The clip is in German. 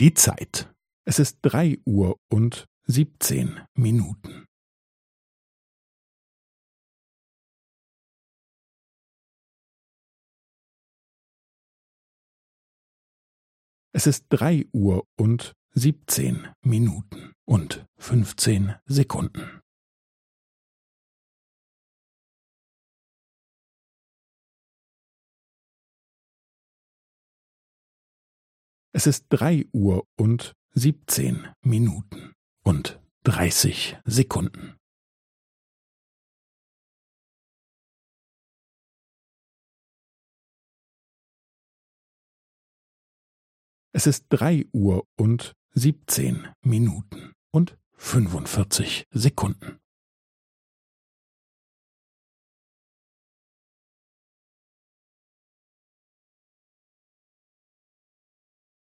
Die Zeit. Es ist drei Uhr und siebzehn Minuten. Es ist drei Uhr und siebzehn Minuten und fünfzehn Sekunden. Es ist drei Uhr und siebzehn Minuten und dreißig Sekunden. Es ist drei Uhr und siebzehn Minuten und fünfundvierzig Sekunden.